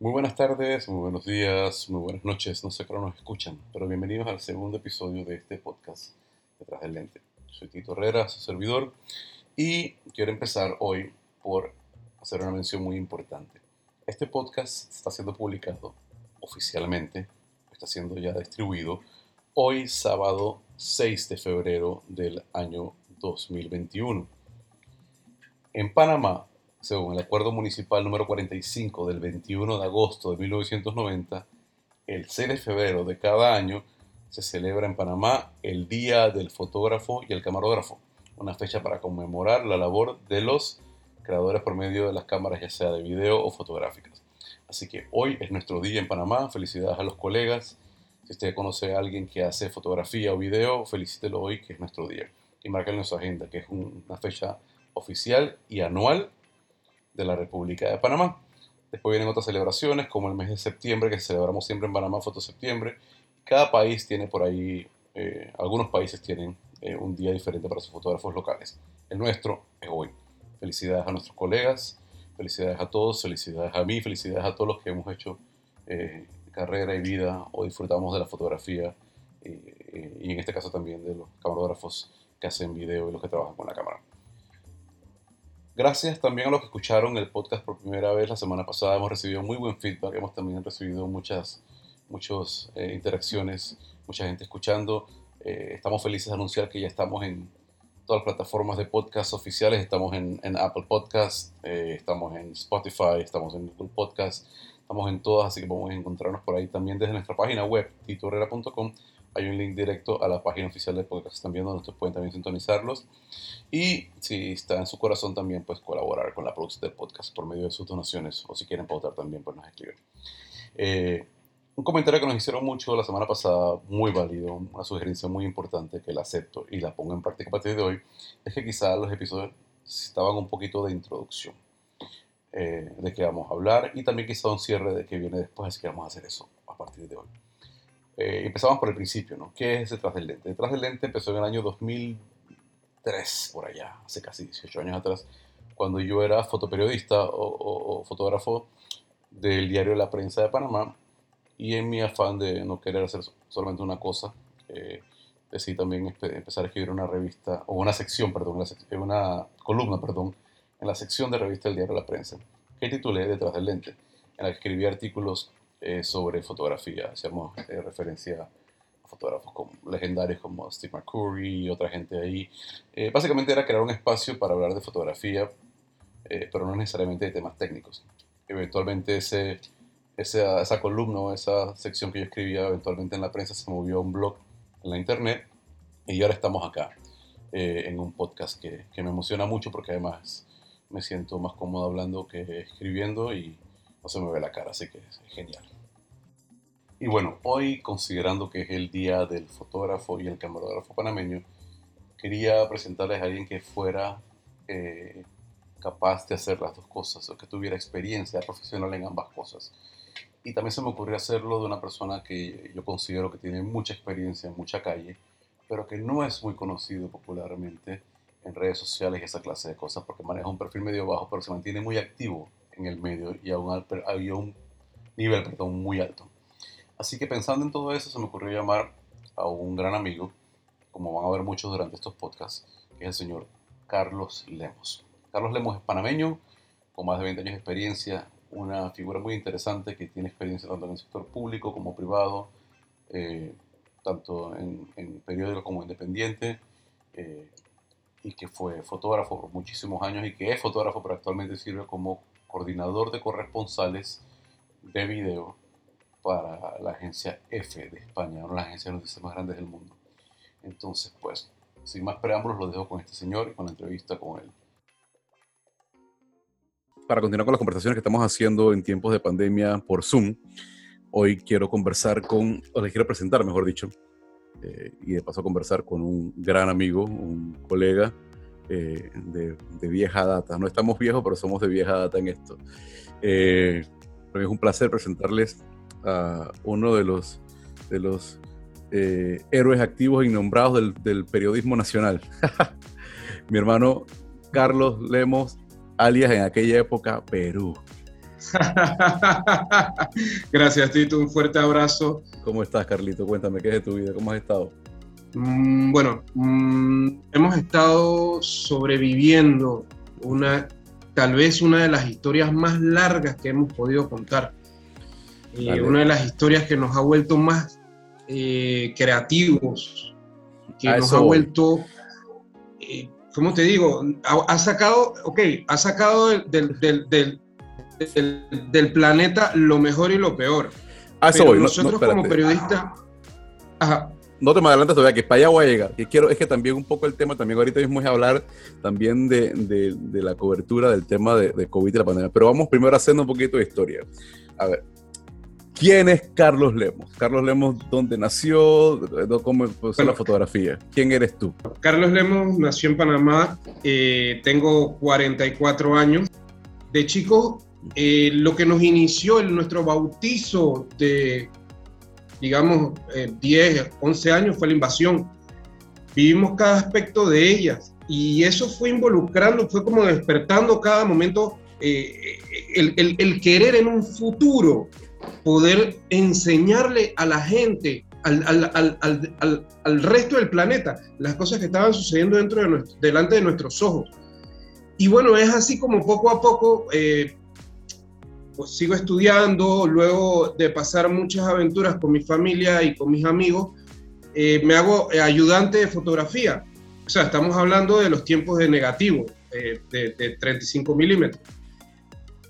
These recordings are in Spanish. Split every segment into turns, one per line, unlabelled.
Muy buenas tardes, muy buenos días, muy buenas noches, no sé cómo nos escuchan, pero bienvenidos al segundo episodio de este podcast Detrás del Lente. Soy Tito Herrera, su servidor, y quiero empezar hoy por hacer una mención muy importante. Este podcast está siendo publicado oficialmente, está siendo ya distribuido hoy sábado 6 de febrero del año 2021. En Panamá según el Acuerdo Municipal número 45 del 21 de agosto de 1990, el 6 de febrero de cada año se celebra en Panamá el Día del Fotógrafo y el Camarógrafo, una fecha para conmemorar la labor de los creadores por medio de las cámaras, ya sea de video o fotográficas. Así que hoy es nuestro día en Panamá, felicidades a los colegas. Si usted conoce a alguien que hace fotografía o video, felicítelo hoy, que es nuestro día. Y márquenlo en su agenda, que es una fecha oficial y anual de la República de Panamá. Después vienen otras celebraciones, como el mes de septiembre, que celebramos siempre en Panamá, Foto Septiembre. Cada país tiene por ahí, eh, algunos países tienen eh, un día diferente para sus fotógrafos locales. El nuestro es hoy. Felicidades a nuestros colegas, felicidades a todos, felicidades a mí, felicidades a todos los que hemos hecho eh, carrera y vida o disfrutamos de la fotografía y en este caso también de los camarógrafos que hacen video y los que trabajan con la cámara. Gracias también a los que escucharon el podcast por primera vez la semana pasada. Hemos recibido muy buen feedback, hemos también recibido muchas, muchas eh, interacciones, mucha gente escuchando. Eh, estamos felices de anunciar que ya estamos en todas las plataformas de podcast oficiales. Estamos en, Apple Podcast, eh, estamos en Spotify, estamos en Google Podcast, estamos en todas, así que podemos encontrarnos por ahí también desde nuestra página web, titorrera.com hay un link directo a la página oficial del podcast que están viendo, donde ustedes pueden también sintonizarlos. Y si está en su corazón también, pues colaborar con la producción del podcast por medio de sus donaciones, o si quieren pautar también, pues nos escriben. Eh, un comentario que nos hicieron mucho la semana pasada, muy válido, una sugerencia muy importante que la acepto y la pongo en práctica a partir de hoy, es que quizás los episodios necesitaban un poquito de introducción. Eh, de qué vamos a hablar y también quizá un cierre de qué viene después, así que vamos a hacer eso a partir de hoy. Eh, empezamos por el principio, ¿no? ¿Qué es Detrás del Lente? Detrás del Lente empezó en el año 2003, por allá, hace casi 18 años atrás, cuando yo era fotoperiodista o, fotógrafo del diario La Prensa de Panamá y en mi afán de no querer hacer solamente una cosa, eh, decidí también empezar a escribir una revista, o una sección, perdón, una columna, perdón, en la sección de revista del diario La Prensa, que titulé Detrás del Lente, en la que escribí artículos eh, sobre fotografía. Hacemos eh, referencia a fotógrafos como, legendarios como Steve McCurry y otra gente ahí. Eh, básicamente era crear un espacio para hablar de fotografía, pero no necesariamente de temas técnicos. Eventualmente ese, esa columna esa sección que yo escribía eventualmente en la prensa se movió a un blog en la internet y ahora estamos acá en un podcast que, que me emociona mucho porque además me siento más cómodo hablando que escribiendo y no se me ve la cara, así que es genial. Y bueno, hoy considerando que es el día del fotógrafo y el camarógrafo panameño, quería presentarles a alguien que fuera eh, capaz de hacer las dos cosas, o que tuviera experiencia profesional en ambas cosas. Y también se me ocurrió hacerlo de una persona que yo considero que tiene mucha experiencia en mucha calle, pero que no es muy conocido popularmente en redes sociales y esa clase de cosas, porque maneja un perfil medio bajo, pero se mantiene muy activo en el medio y a un, un nivel perdón, muy alto. Así que pensando en todo eso, se me ocurrió llamar a un gran amigo, como van a ver muchos durante estos podcasts, que es el señor Carlos Lemos. Carlos Lemos es panameño, con más de 20 años de experiencia, una figura muy interesante que tiene experiencia tanto en el sector público como privado, eh, tanto en, en, periódico como independiente, eh, y que fue fotógrafo por muchísimos años y que es fotógrafo, pero actualmente sirve como coordinador de corresponsales de video para la agencia F de España, una de las agencias de noticias más grandes del mundo. Entonces, pues, sin más preámbulos, lo dejo con este señor y con la entrevista con él. Para continuar con las conversaciones que estamos haciendo en tiempos de pandemia por Zoom, hoy quiero conversar con, o les quiero presentar, mejor dicho, eh, y de paso conversar con un gran amigo, un colega, eh, de, vieja data. No estamos viejos, pero somos de vieja data en esto. Eh, es un placer presentarles a uno de los, de los eh, héroes activos y nombrados del, del periodismo nacional. Mi hermano Carlos Lemos, alias en aquella época Perú.
Gracias, Tito. Un fuerte abrazo.
¿Cómo estás, Carlito? Cuéntame, ¿qué es de tu vida? ¿Cómo has estado?
Mm, bueno, mm, hemos estado sobreviviendo una, tal vez una de las historias más largas que hemos podido contar. Y una de las historias que nos ha vuelto más eh, creativos, que nos ha vuelto, eh, ¿cómo te digo? Ha, sacado, ok, ha sacado del, del, del, del, planeta lo mejor y lo peor.
Eso voy.
Nosotros como periodistas...
Ajá no te me adelantes todavía, que para allá voy a llegar. Que quiero, es que también un poco el tema, también ahorita mismo es hablar también de, de, la cobertura del tema de, de, COVID y la pandemia. Pero vamos primero haciendo un poquito de historia. A ver, ¿quién es Carlos Lemos? Carlos Lemos, ¿dónde nació? ¿Cómo empezó la fotografía? ¿Quién eres tú?
Carlos Lemos nació en Panamá, eh, tengo 44 años. De chico, eh, lo que nos inició en nuestro bautizo de digamos, 10, eh, 11 años fue la invasión. Vivimos cada aspecto de ellas y eso fue involucrando, fue como despertando cada momento eh, el, querer en un futuro poder enseñarle a la gente, al, al, resto del planeta, las cosas que estaban sucediendo dentro de delante de nuestros ojos. Y bueno, es así como poco a poco eh, pues sigo estudiando, luego de pasar muchas aventuras con mi familia y con mis amigos, eh, me hago eh, ayudante de fotografía. O sea, estamos hablando de los tiempos de negativo, eh, de, 35 milímetros.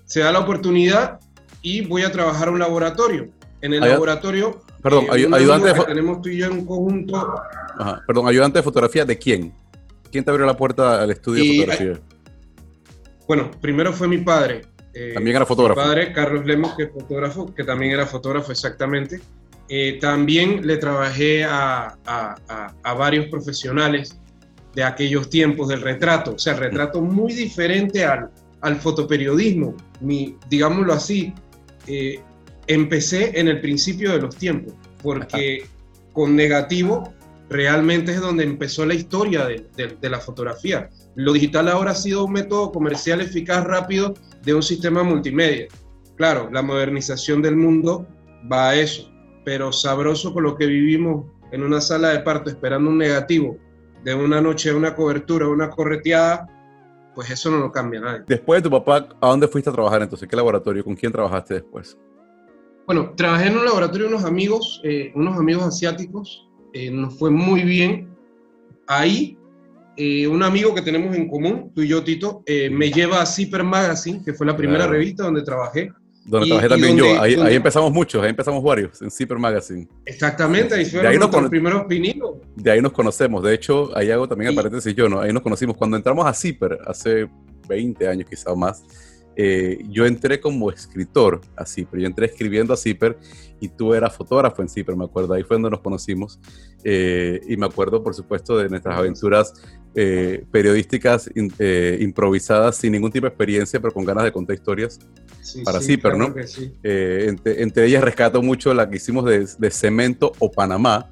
Se da la oportunidad y voy a trabajar en un laboratorio. En el laboratorio,
perdón, ayudante de
tenemos tú y yo en conjunto.
perdón, ayudante de fotografía de quién? ¿Quién te abrió la puerta al estudio de fotografía?
bueno, primero fue mi padre.
Eh, también era fotógrafo.
Mi padre, Carlos Lemos, que es fotógrafo, que también era fotógrafo exactamente. Eh, también le trabajé a, a, a, varios profesionales de aquellos tiempos del retrato, o sea, el retrato muy diferente al, al fotoperiodismo, mi, digámoslo así. Eh, empecé en el principio de los tiempos, porque con negativo realmente es donde empezó la historia de, de, de la fotografía. Lo digital ahora ha sido un método comercial eficaz, rápido de un sistema multimedia. Claro, la modernización del mundo va a eso, pero sabroso con lo que vivimos en una sala de parto esperando un negativo de una noche, una cobertura, una correteada, pues eso no lo cambia nadie.
Después de tu papá, ¿a dónde fuiste a trabajar entonces? ¿Qué laboratorio? ¿Con quién trabajaste después?
Bueno, trabajé en un laboratorio de unos amigos, eh, unos amigos asiáticos, eh, nos fue muy bien. Ahí eh, un amigo que tenemos en común, tú y yo, Tito, eh, me lleva a Zipper Magazine, que fue la primera revista donde trabajé.
Donde trabajé también yo. Ahí, empezamos muchos, ahí empezamos varios, en Zipper Magazine.
Exactamente, ahí fueron ahí los primeros pininos.
De ahí nos conocemos. De hecho, ahí hago también el paréntesis yo, ¿no? Ahí nos conocimos. Cuando entramos a Zipper, hace 20 años quizá o más, eh, yo entré como escritor a Zipper, yo entré escribiendo a Zipper y tú eras fotógrafo en Zipper, me acuerdo, ahí fue donde nos conocimos eh, y me acuerdo por supuesto de nuestras aventuras eh, periodísticas improvisadas sin ningún tipo de experiencia, pero con ganas de contar historias para Zipper, ¿no? Entre, ellas rescato mucho la que hicimos de, Cemento o Panamá,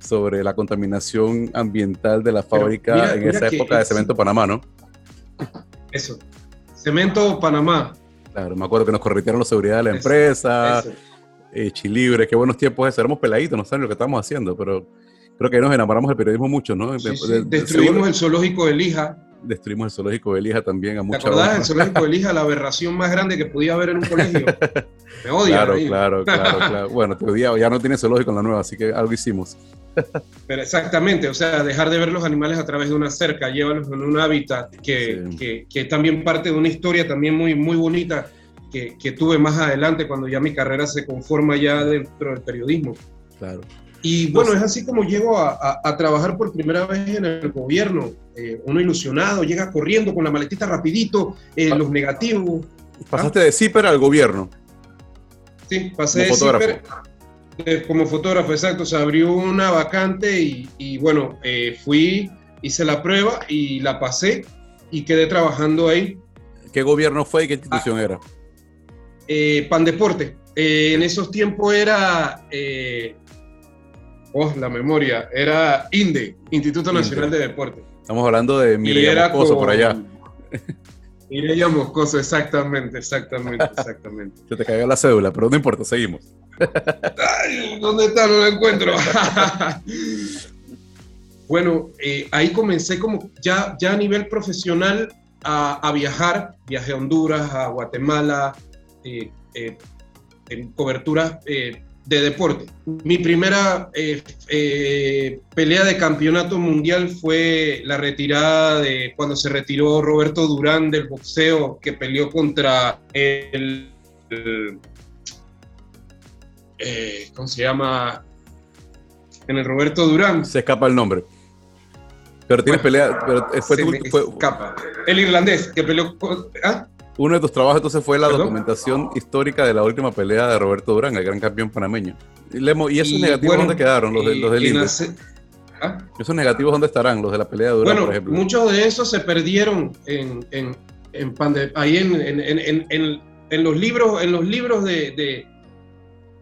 sobre la contaminación ambiental de la fábrica en esa época de Cemento Panamá, ¿no?
Eso, Cemento Panamá.
Claro, me acuerdo que nos corritearon la seguridad de la empresa, eh, Chilibre, qué buenos tiempos esos. Éramos peladitos, no saben lo que estamos haciendo, pero creo que nos enamoramos del periodismo mucho, ¿no?
Destruimos el zoológico de Lija.
Destruimos el zoológico de Lija también a mucha
¿Te acordás del zoológico de Lija, la aberración más grande que podía haber en un colegio? Me odia.
Claro, claro, claro, claro. Bueno, te odiaba, ya no tiene zoológico en la nueva, así que algo hicimos.
Pero exactamente, o sea, dejar de ver los animales a través de una cerca, llévalos en un hábitat que, que, que, es también parte de una historia también muy, muy bonita que, que, tuve más adelante cuando ya mi carrera se conforma ya dentro del periodismo.
Claro.
Y bueno, es así como llego a, a, trabajar por primera vez en el gobierno. Eh, uno ilusionado, llega corriendo con la maletita rapidito, eh, los negativos.
Pasaste de CIPER al gobierno.
Sí, pasé de CIPER como fotógrafo, exacto, se abrió una vacante y, bueno, eh, fui, hice la prueba y la pasé y quedé trabajando ahí.
¿Qué gobierno fue y qué institución ah, era?
Eh, Pandeporte. en esos tiempos era, oh, la memoria, era INDE, Instituto Nacional de Deporte.
Estamos hablando de Mireya Moscoso por allá.
Mireya Moscoso, exactamente, exactamente, exactamente.
Se te cayó la cédula, pero no importa, seguimos.
¿Dónde está? No la encuentro. bueno, eh, ahí comencé como ya, ya a nivel profesional a, viajar. Viajé a Honduras, a Guatemala, eh, eh, en coberturas de deporte. Mi primera pelea de campeonato mundial fue la retirada de cuando se retiró Roberto Durán del boxeo, que peleó contra el eh, ¿cómo se llama? En el Roberto Durán.
Se escapa el nombre. Pero tienes pelea. Pero fue,
fue, escapa. El irlandés que peleó. ¿ah?
Uno de tus trabajos entonces fue la documentación histórica de la última pelea de Roberto Durán, el gran campeón panameño. Y, esos negativos dónde quedaron, los, de, los del ¿Ah? ¿Esos negativos dónde estarán, los de la pelea de Durán, por ejemplo?
Muchos de esos se perdieron en, en, en ahí en, en, los libros, en los libros de,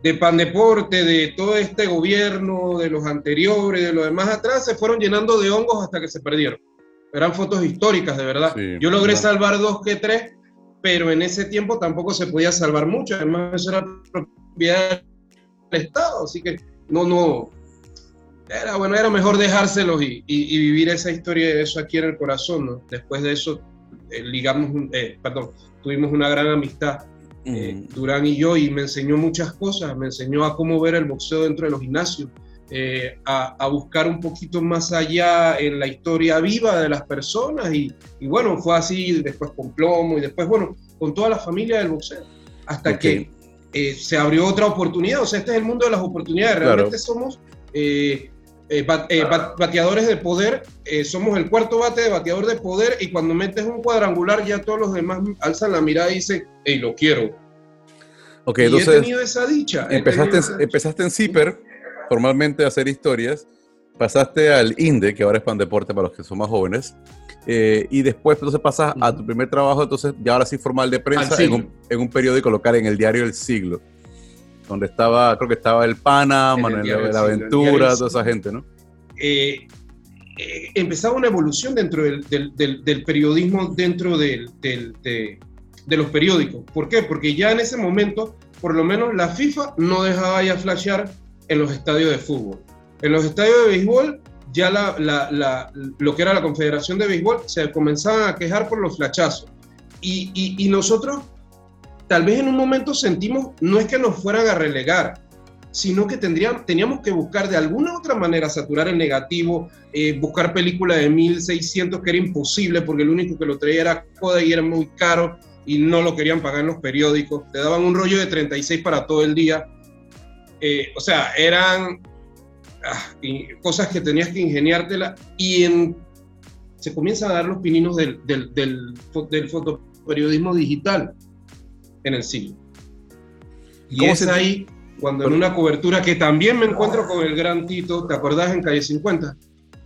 de Pandeporte, de todo este gobierno, de los anteriores, de los demás atrás, se fueron llenando de hongos hasta que se perdieron. Eran fotos históricas, de verdad. Yo logré salvar dos que tres, pero en ese tiempo tampoco se podía salvar mucho. Además, eso era propiedad del Estado, así que no, no. Era bueno, era mejor dejárselos y, vivir esa historia de eso aquí en el corazón. ¿no? Después de eso, eh, ligamos, eh, perdón, tuvimos una gran amistad eh, mm. Durán y yo, y me enseñó muchas cosas, me enseñó a cómo ver el boxeo dentro de los gimnasios, eh, a, buscar un poquito más allá en la historia viva de las personas, y, bueno, fue así después con Plomo, y después, bueno, con toda la familia del boxeo, hasta que eh, se abrió otra oportunidad, o sea, este es el mundo de las oportunidades, realmente somos... bateadores de poder, somos el cuarto bate de bateador de poder y cuando metes un cuadrangular ya todos los demás alzan la mirada y dicen, hey, lo quiero.
Ok, entonces. He tenido esa dicha. Empezaste, empezaste en Zipper, formalmente a hacer historias. Pasaste al INDE, que ahora es Pan Deporte para los que son más jóvenes. Eh, y después entonces pasas a tu primer trabajo, entonces ya ahora sí formal de prensa en un, en un, periódico local, en el diario El Siglo, donde estaba, creo que estaba el Pana, Manuel de la Aventura, toda esa gente, ¿no?
Eh, eh, empezaba una evolución dentro del, del, del, periodismo, dentro de, de los periódicos. ¿Por qué? Porque ya en ese momento, por lo menos la FIFA no dejaba ya flashear en los estadios de fútbol. En los estadios de béisbol, ya la, lo que era la Confederación de Béisbol se comenzaban a quejar por los flachazos. Y, nosotros, tal vez en un momento sentimos, no es que nos fueran a relegar, sino que tendríamos, teníamos que buscar de alguna otra manera saturar el negativo, eh, buscar películas de 1600 que era imposible porque el único que lo traía era Kodak y era muy caro y no lo querían pagar en los periódicos, te daban un rollo de 36 para todo el día. Eh, o sea, eran ah, cosas que tenías que ingeniártela y en, se comienzan a dar los pininos del, del, del, del fotoperiodismo digital en el siglo. Y es ahí cuando en una cobertura que también me encuentro con el gran Tito, ¿te acordás en Calle 50?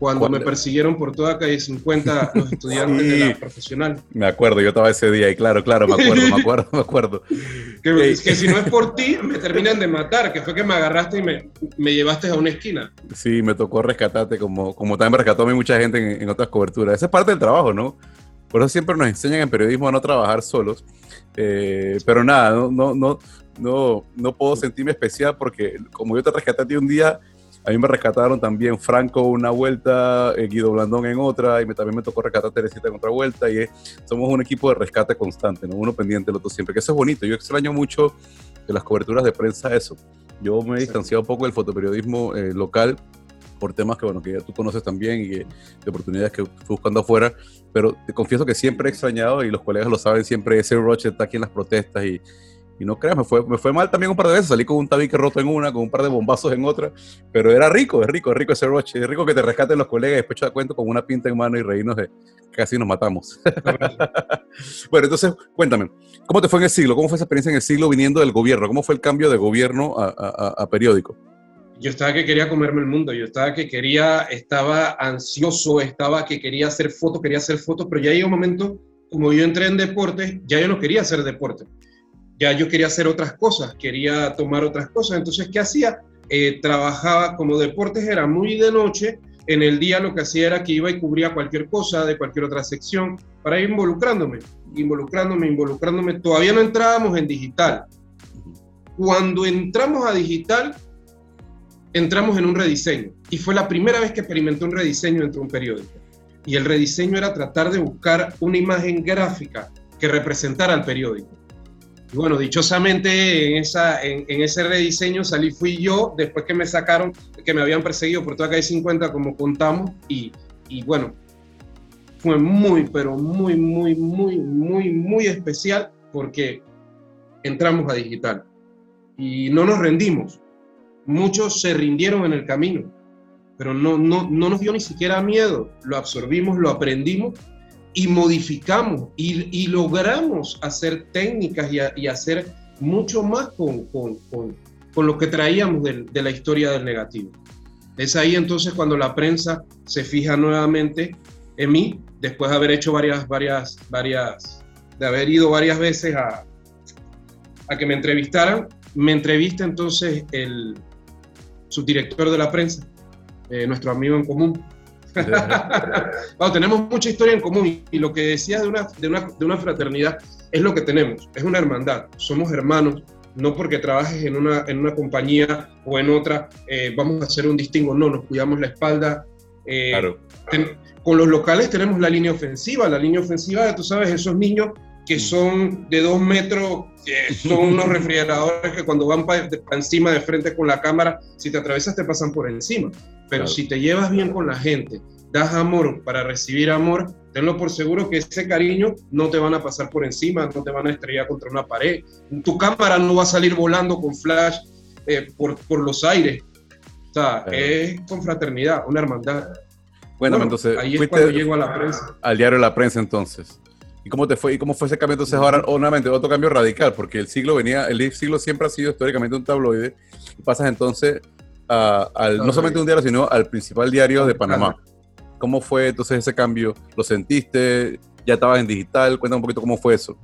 Cuando me persiguieron por toda calle 50 los estudiantes de la profesional.
Me acuerdo, yo estaba ese día y claro, claro, me acuerdo, me acuerdo, me acuerdo.
que, que, si no es por ti, me terminan de matar, que fue que me agarraste y me, me llevaste a una esquina.
Sí, me tocó rescatarte, como, como también me rescató a mí mucha gente en, otras coberturas. Esa es parte del trabajo, ¿no? Por eso siempre nos enseñan en periodismo a no trabajar solos. Eh, pero nada, no, no, no, no, no puedo sentirme especial porque como yo te rescaté a ti un día, a mí me rescataron también Franco una vuelta, eh, Guido Blandón en otra, y me, también me tocó rescatar a Teresita en otra vuelta, y somos un equipo de rescate constante, ¿no? uno pendiente del otro siempre, que eso es bonito. Yo extraño mucho de las coberturas de prensa eso. Yo me he distanciado un poco del fotoperiodismo eh, local por temas que, bueno, que ya tú conoces también y de oportunidades que fui buscando afuera, pero te confieso que siempre he extrañado, y los colegas lo saben, siempre ese Roche está aquí en las protestas y y no creas, me fue, mal también un par de veces. Salí con un tabique roto en una, con un par de bombazos en otra. Pero era rico, es rico, es rico ese roche. Es rico que te rescaten los colegas y después te cuento con una pinta en mano y reírnos de casi nos matamos. bueno, entonces, cuéntame, ¿cómo te fue en el siglo? ¿Cómo fue esa experiencia en el siglo viniendo del gobierno? ¿Cómo fue el cambio de gobierno a, periódico?
Yo estaba que quería comerme el mundo, yo estaba que quería, estaba ansioso, estaba que quería hacer fotos, quería hacer fotos, pero ya llegó un momento, como yo entré en deporte, ya yo no quería hacer deporte ya yo quería hacer otras cosas, quería tomar otras cosas. Entonces, ¿qué hacía? Eh, trabajaba como deportes, era muy de noche, en el día lo que hacía era que iba y cubría cualquier cosa de cualquier otra sección para ir involucrándome, involucrándome, involucrándome. Todavía no entrábamos en digital. Cuando entramos a digital, entramos en un rediseño. Y fue la primera vez que experimenté un rediseño dentro de un periódico. Y el rediseño era tratar de buscar una imagen gráfica que representara al periódico. Bueno, dichosamente en, ese rediseño salí fui yo, después que me sacaron, que me habían perseguido por toda calle 50, como contamos, y, y bueno, fue muy, pero muy, muy, muy, muy, muy especial porque entramos a digital y no nos rendimos. Muchos se rindieron en el camino, pero no, no, no nos dio ni siquiera miedo. Lo absorbimos, lo aprendimos y modificamos y, logramos hacer técnicas y, hacer mucho más con, con, con, lo que traíamos de, de, la historia del negativo. Es ahí entonces cuando la prensa se fija nuevamente en mí, después de haber hecho varias, varias, varias, de haber ido varias veces a, a que me entrevistaran. Me entrevista entonces el subdirector de la prensa, eh, nuestro amigo en común, tenemos mucha historia en común y lo que decías de una, de, una, de una fraternidad es lo que tenemos, es una hermandad, somos hermanos, no porque trabajes en una, en una compañía o en otra, eh, vamos a hacer un distingo, no, nos cuidamos la espalda. Eh, claro. con los locales tenemos la línea ofensiva, la línea ofensiva, tú sabes, esos niños que mm. son de dos metros, son unos refrigeradores que cuando van para encima de frente con la cámara, si te atravesas te pasan por encima. Pero si te llevas bien con la gente, das amor para recibir amor, tenlo por seguro que ese cariño no te van a pasar por encima, no te van a estrellar contra una pared. Tu cámara no va a salir volando con flash eh, por, por, los aires. O sea, es confraternidad, una hermandad.
Bueno, entonces,
ahí es cuando llego a la prensa.
Al diario de la prensa, entonces. ¿Y cómo te fue? ¿Y cómo fue ese cambio entonces ahora? Nuevamente, otro cambio radical, porque el siglo venía, el siglo siempre ha sido históricamente un tabloide. Y pasas entonces al, no solamente un diario, sino al principal diario de Panamá. ¿Cómo fue entonces ese cambio? ¿Lo sentiste? ¿Ya estabas en digital? Cuéntame un poquito cómo fue eso.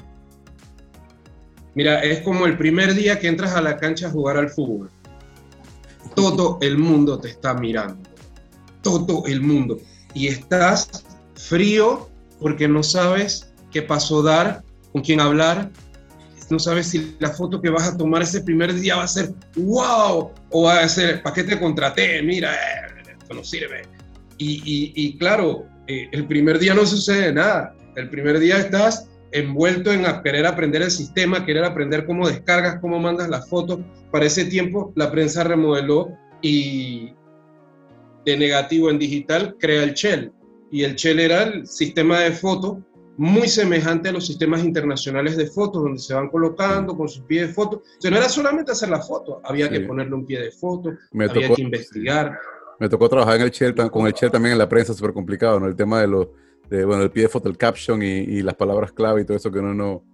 Mira, es como el primer día que entras a la cancha a jugar al fútbol. Todo el mundo te está mirando. Todo el mundo. Y estás frío porque no sabes qué paso dar, con quién hablar, no sabes si la foto que vas a tomar ese primer día va a ser wow o va a ser paquete contraté, mira, esto no sirve. Y, claro, eh, el primer día no sucede nada. El primer día estás envuelto en querer aprender el sistema, querer aprender cómo descargas, cómo mandas las fotos. Para ese tiempo la prensa remodeló y de negativo en digital crea el Shell. Y el Shell era el sistema de fotos muy semejante a los sistemas internacionales de fotos, donde se van colocando con sus pies de foto. O sea, no era solamente hacer la foto, había que ponerle un pie de foto, había que investigar.
Me tocó trabajar en el Shell, con el Shell también en la prensa, súper complicado, ¿no? El tema de los, de, bueno, el pie de foto, el caption y, las palabras clave y todo eso que uno no,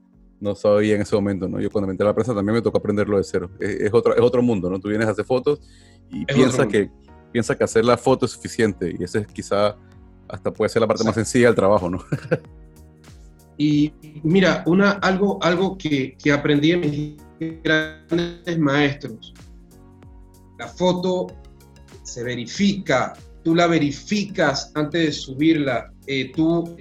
no sabía en ese momento, ¿no? Yo cuando me entré a la prensa también me tocó aprenderlo de cero. Es, otro, es otro mundo, ¿no? Tú vienes a hacer fotos y piensas que, piensa que hacer la foto es suficiente y ese es quizá hasta puede ser la parte más sencilla del trabajo, ¿no?
Y mira, una, algo, algo que, que aprendí en mis grandes maestros, la foto se verifica, tú la verificas antes de subirla, eh, tú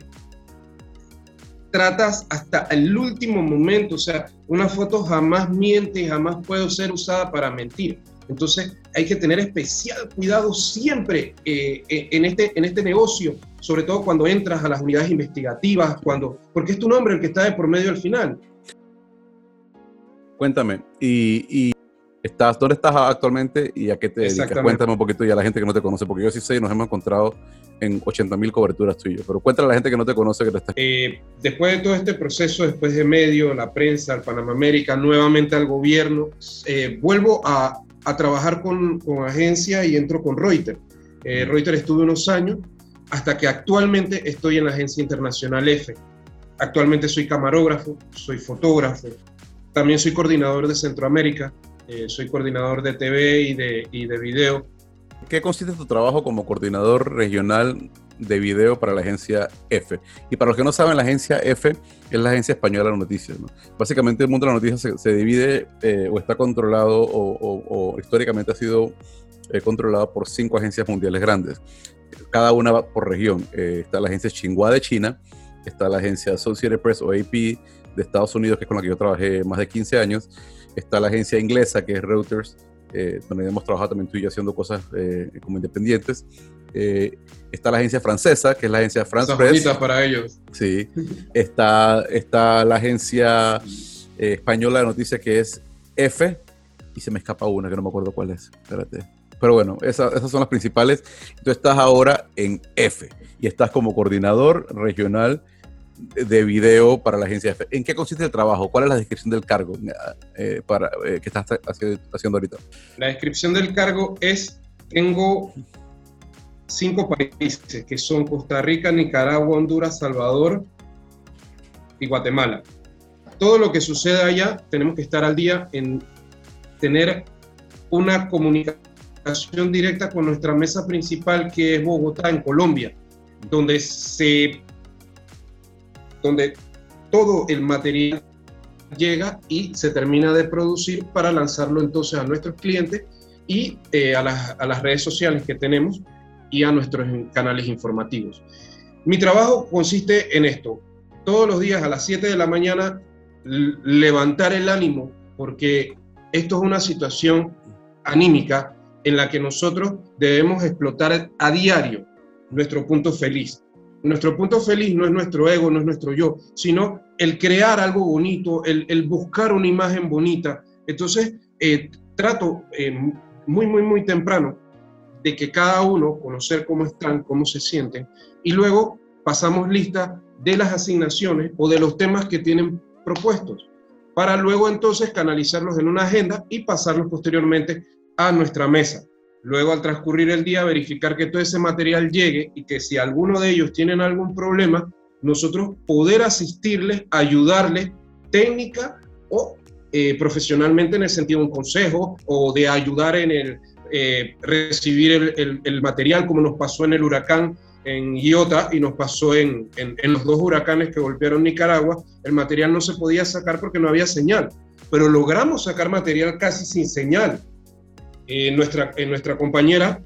tratas hasta el último momento, o sea, una foto jamás miente, jamás puede ser usada para mentir. Entonces hay que tener especial cuidado siempre eh, eh, en, este, en este negocio, sobre todo cuando entras a las unidades investigativas, cuando, porque es tu nombre el que está de por medio al final.
Cuéntame, y, estás, ¿dónde estás actualmente y a qué te dedicas? Cuéntame un poquito y a la gente que no te conoce, porque yo sí sé, nos hemos encontrado en 80 mil coberturas tuyas, pero cuéntale a la gente que no te conoce que te está...
Eh, después de todo este proceso, después de medio, la prensa, el Panamá América, nuevamente al gobierno, vuelvo a a trabajar con, con agencia y entro con Reuters. Eh, Reuters estuve unos años hasta que actualmente estoy en la agencia internacional F. Actualmente soy camarógrafo, soy fotógrafo, también soy coordinador de Centroamérica, eh, soy coordinador de TV y de, y de video.
¿Qué consiste tu trabajo como coordinador regional de video para la agencia F. Y para los que no saben, la agencia F es la agencia española de noticias. Básicamente el mundo de las noticias se, divide eh, o está controlado o, históricamente ha sido eh, por cinco agencias mundiales grandes. cada una por región. está la agencia Tsinghua de China, está la agencia Associated Press o AP de Estados Unidos, que es con la que yo trabajé más de 15 años, está la agencia inglesa, que es Reuters, eh, donde hemos trabajado también tú y yo haciendo cosas eh, como independientes. Eh, está la agencia francesa, que es la agencia France Press.
para ellos.
Sí. Está, está la agencia española de noticias, que es F, y se me escapa una, que no me acuerdo cuál es. Espérate. Pero bueno, esas son las principales. Tú estás ahora en F y estás como coordinador regional de video para la agencia F. ¿En qué consiste el trabajo? ¿Cuál es la descripción del cargo eh, para, eh, que estás haciendo ahorita?
La descripción del cargo es, tengo cinco países, que son Costa Rica, Nicaragua, Honduras, Salvador y Guatemala. Todo lo que sucede allá, tenemos que estar al día en tener una comunicación directa con nuestra mesa principal, que es Bogotá, en Colombia, donde se donde todo el material llega y se termina de producir para lanzarlo entonces a nuestros clientes y eh, a, las, a, las, redes sociales que tenemos y a nuestros canales informativos. Mi trabajo consiste en esto, todos los días a las 7 de la mañana levantar el ánimo porque esto es una situación anímica en la que nosotros debemos explotar a diario nuestro punto feliz. Nuestro punto feliz no es nuestro ego, no es nuestro yo, sino el crear algo bonito, el, buscar una imagen bonita. Entonces, eh, trato eh, muy, muy, muy temprano de que cada uno conocer cómo están, cómo se sienten, y luego pasamos lista de las asignaciones o de los temas que tienen propuestos, para luego entonces canalizarlos en una agenda y pasarlos posteriormente a nuestra mesa. Luego, al transcurrir el día, verificar que todo ese material llegue y que si alguno de ellos tienen algún problema, nosotros poder asistirles, ayudarles técnica o eh, profesionalmente en el sentido de un consejo o de ayudar en el eh, recibir el, material, como nos pasó en el huracán en Iota y nos pasó en, los dos huracanes que golpearon Nicaragua. El material no se podía sacar porque no había señal, pero logramos sacar material casi sin señal eh, nuestra, nuestra compañera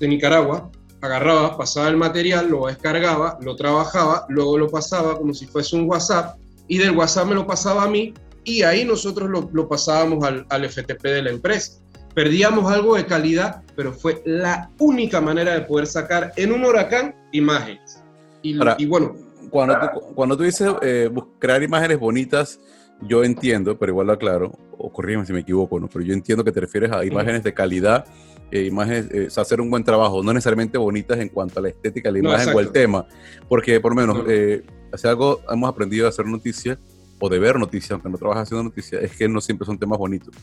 de Nicaragua agarraba, pasaba el material, lo descargaba, lo trabajaba, luego lo pasaba como si fuese un WhatsApp y del WhatsApp me lo pasaba a mí y ahí nosotros lo, pasábamos al, al, FTP de la empresa. Perdíamos algo de calidad, pero fue la única manera de poder sacar en un huracán imágenes. Y, y bueno.
Cuando tú, cuando tú dices eh, crear imágenes bonitas, yo entiendo, pero igual lo aclaro, o corrígeme si me equivoco, ¿no? pero yo entiendo que te refieres a imágenes de calidad, eh, imágenes, eh, hacer un buen trabajo, no necesariamente bonitas en cuanto a la estética de la imagen o el tema, porque por lo menos, hace algo hemos aprendido a hacer noticias o de ver noticias, aunque no trabajas haciendo noticias, es que no siempre son temas bonitos.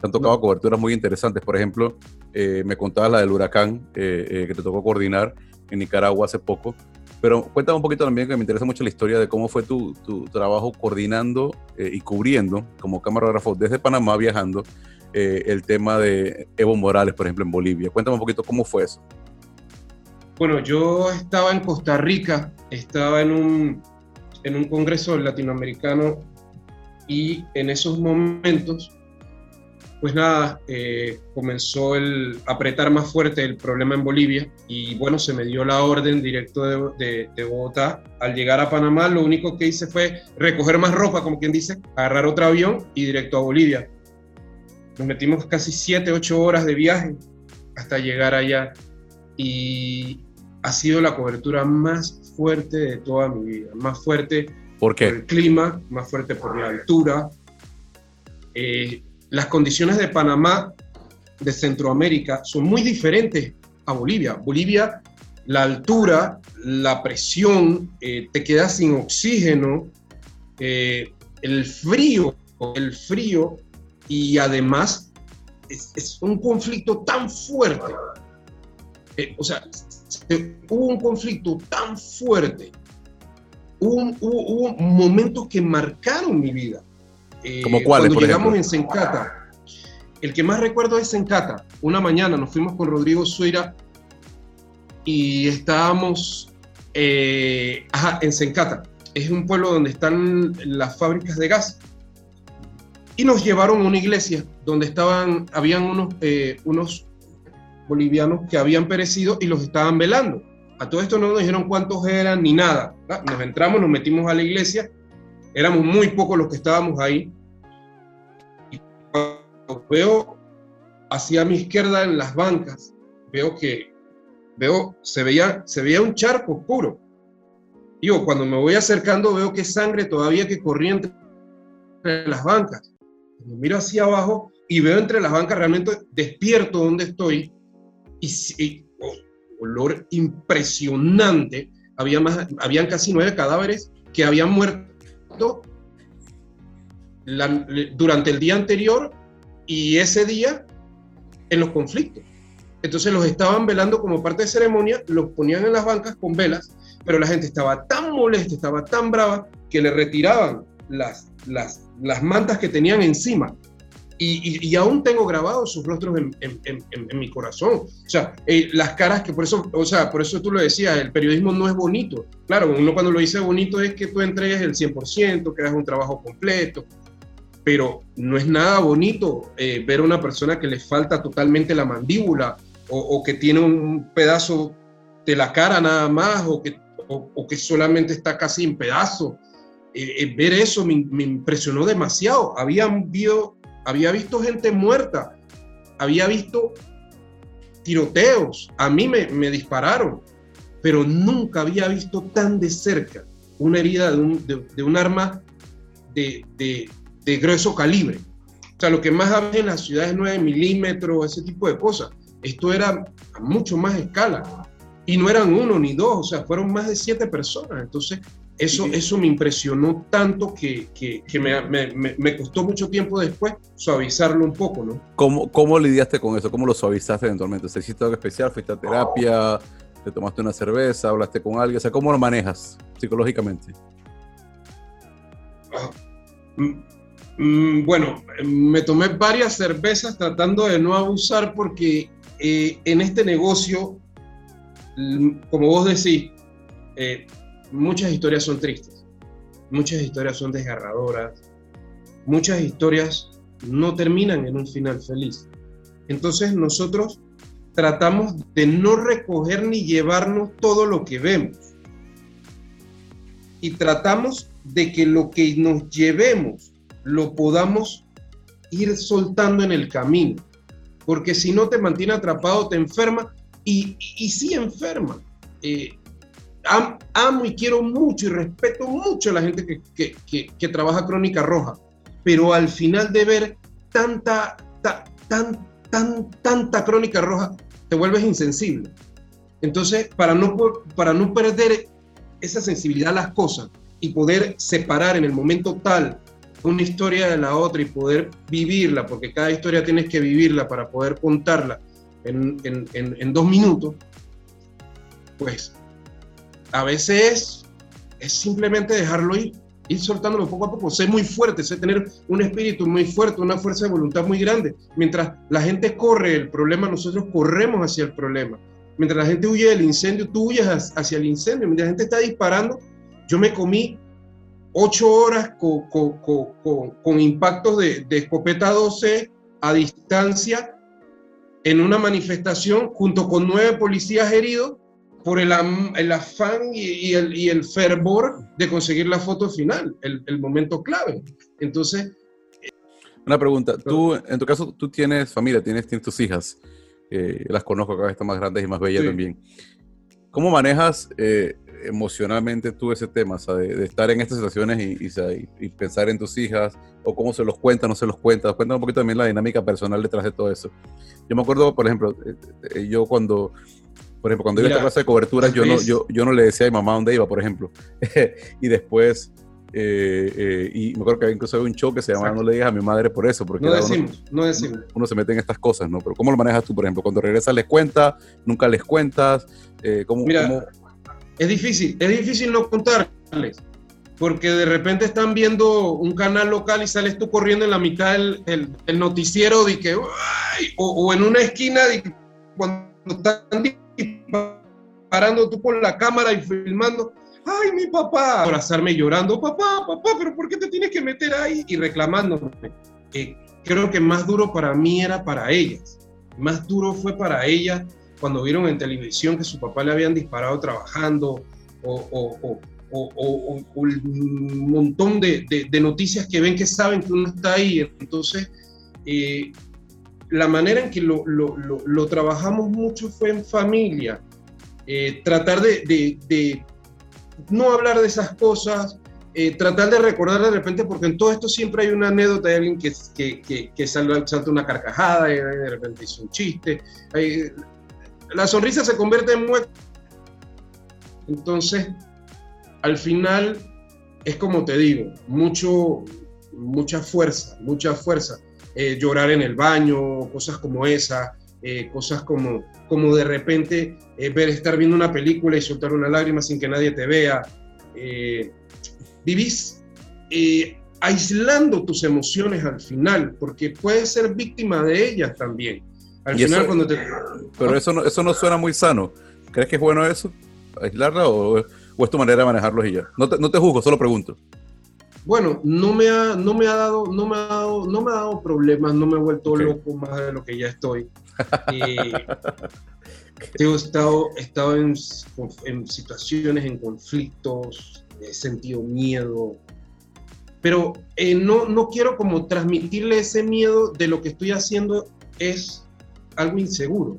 Te han tocado coberturas muy interesantes, por ejemplo, me contabas la del huracán que te tocó coordinar en Nicaragua hace poco, pero cuéntame un poquito también, que me interesa mucho la historia de cómo fue tu, tu trabajo coordinando eh, y cubriendo como camarógrafo desde Panamá viajando eh, el tema de Evo Morales, por ejemplo, en Bolivia. Cuéntame un poquito cómo fue eso.
Bueno, yo estaba en Costa Rica, estaba en un, en un congreso latinoamericano y en esos momentos pues nada, eh, comenzó el apretar más fuerte el problema en Bolivia y bueno, se me dio la orden directo de, Bogotá. Al llegar a Panamá, lo único que hice fue recoger más ropa, como quien dice, agarrar otro avión y directo a Bolivia. Nos metimos casi 7, 8 horas de viaje hasta llegar allá y ha sido la cobertura más fuerte de toda mi vida, más fuerte
por, qué?
el clima, más fuerte por la altura. Eh, las condiciones de Panamá, de Centroamérica, son muy diferentes a Bolivia. Bolivia, la altura, la presión, eh, te quedas sin oxígeno, eh, el frío, el frío, y además es, un conflicto tan fuerte. O sea, hubo un conflicto tan fuerte, hubo, hubo momentos que marcaron mi vida.
Eh, ¿Como cuáles,
cuando llegamos en Sencata, el que más recuerdo es Sencata. Una mañana nos fuimos con Rodrigo Suira y estábamos eh, en Sencata. Es un pueblo donde están las fábricas de gas. Y nos llevaron a una iglesia donde estaban, habían unos, eh, unos bolivianos que habían perecido y los estaban velando. A todo esto no nos dijeron cuántos eran ni nada. Nos entramos, nos metimos a la iglesia, éramos muy pocos los que estábamos ahí. Y cuando veo hacia mi izquierda en las bancas, veo que veo, se, veía, se veía un charco oscuro. Digo, cuando me voy acercando veo que sangre todavía que corría entre las bancas. Miro hacia abajo y veo entre las bancas realmente despierto donde estoy y, oh, olor impresionante. Había más, habían casi nueve cadáveres que habían muerto durante el día anterior y ese día en los conflictos. Entonces los estaban velando como parte de ceremonia, los ponían en las bancas con velas, pero la gente estaba tan molesta, estaba tan brava, que le retiraban las, las, las mantas que tenían encima. Y, y, aún tengo grabados sus rostros en, en, en, mi corazón. O sea, eh, las caras que por eso, o sea, por eso tú lo decías, el periodismo no es bonito. Claro, uno cuando lo dice bonito es que tú entregues el 100%, que hagas un trabajo completo, pero no es nada bonito eh, ver a una persona que le falta totalmente la mandíbula o, que tiene un pedazo de la cara nada más o que, o, que solamente está casi en pedazo. Eh, eh, ver eso me, impresionó demasiado. Había, había visto gente muerta, había visto tiroteos, a mí me, dispararon, pero nunca había visto tan de cerca una herida de un, arma de, grueso calibre. O sea, lo que más había en las ciudades 9 milímetros, ese tipo de cosas. Esto era a mucho más escala. Y no eran uno ni dos, o sea, fueron más de siete personas. Entonces, eso, eso me impresionó tanto que, que, que me, me, me, costó mucho tiempo después suavizarlo un poco, ¿no?
¿Cómo, cómo lidiaste con eso? ¿Cómo lo suavizaste eventualmente? ¿Se hiciste algo especial? ¿Fuiste a terapia? ¿Te tomaste una cerveza? ¿Hablaste con alguien? O sea, ¿cómo lo manejas psicológicamente?
Ah, mm, mm, bueno, me tomé varias cervezas tratando de no abusar porque eh, en este negocio, como vos decís, eh, muchas historias son tristes, muchas historias son desgarradoras, muchas historias no terminan en un final feliz. Entonces nosotros tratamos de no recoger ni llevarnos todo lo que vemos. Y tratamos de que lo que nos llevemos lo podamos ir soltando en el camino porque si no te mantiene atrapado, te enferma y, y, sí enferma. Eh, amo y quiero mucho y respeto mucho a la gente que, que, trabaja Crónica Roja, pero al final de ver tanta, tan, tan, tanta Crónica Roja, te vuelves insensible. Entonces, para no, para no perder esa sensibilidad a las cosas y poder separar en el momento tal una historia de la otra y poder vivirla, porque cada historia tienes que vivirla para poder contarla en, en, en, dos minutos, pues a veces es simplemente dejarlo ir, ir soltándolo poco a poco, ser muy fuerte, ser tener un espíritu muy fuerte, una fuerza de voluntad muy grande. Mientras la gente corre el problema, nosotros corremos hacia el problema. Mientras la gente huye del incendio, tú huyes hacia el incendio. Mientras la gente está disparando, yo me comí ocho horas con, con, impactos de, escopeta 12 a distancia en una manifestación junto con nueve policías heridos por el, el afán y, el, y, el, fervor de conseguir la foto final, el, el momento clave. Entonces...
Una pregunta, tú, en tu caso, tú tienes familia, tienes, tienes tus hijas, eh, las conozco, cada vez están más grandes y más bellas también. ¿Cómo manejas eh, emocionalmente tú ese tema, de, estar en estas situaciones y, pensar en tus hijas, o cómo se los cuentas, no se los cuentas. Cuéntame un poquito también la dinámica personal detrás de todo eso. Yo me acuerdo, por ejemplo, eh, eh, yo cuando, por ejemplo, cuando iba a esta clase de coberturas, yo no, yo, yo no le decía a mi mamá dónde iba, por ejemplo. y después, eh, y me acuerdo que incluso había un show que se llamaba No le digas a mi madre por eso, porque
no decimos,
uno,
no decimos.
Uno se mete en estas cosas, ¿no? Pero ¿cómo lo manejas tú, por ejemplo? Cuando regresas les cuentas, nunca les cuentas, ¿cómo,
Mira, es difícil, es difícil no contarles, porque de repente están viendo un canal local y sales tú corriendo en la mitad del el, noticiero de que, o, en una esquina de que cuando están parando tú con la cámara y filmando, ay, mi papá, abrazarme llorando, papá, papá, pero ¿por qué te tienes que meter ahí? Y reclamándome. Eh, creo que más duro para mí era para ellas más duro fue para ella cuando vieron en televisión que su papá le habían disparado trabajando o, un montón de, noticias que ven que saben que uno está ahí. Entonces, eh, la manera en que lo, trabajamos mucho fue en familia. Eh, tratar de, no hablar de esas cosas, eh, tratar de recordar de repente, porque en todo esto siempre hay una anécdota de alguien que, que, que, salta, una carcajada y de repente dice un chiste. la sonrisa se convierte en muerte. Entonces, al final, es como te digo, mucho, mucha fuerza, mucha fuerza. Eh, llorar en el baño, cosas como esa, eh, cosas como, como de repente ver estar viendo una película y soltar una lágrima sin que nadie te vea vivís eh, aislando tus emociones al final, porque puedes ser víctima de ellas también. Al final, cuando te...
Pero eso no, eso no suena muy sano. ¿Crees que es bueno eso? ¿Aislarla o, es tu manera de manejarlos y ya? No te, no te juzgo, solo pregunto.
Bueno, no me ha, no me ha dado, no me ha dado, no me ha dado problemas, no me he vuelto loco más de lo que ya estoy. Eh, he estado, he estado en, en situaciones, en conflictos, he sentido miedo, pero eh, no, no quiero como transmitirle ese miedo de lo que estoy haciendo es algo inseguro.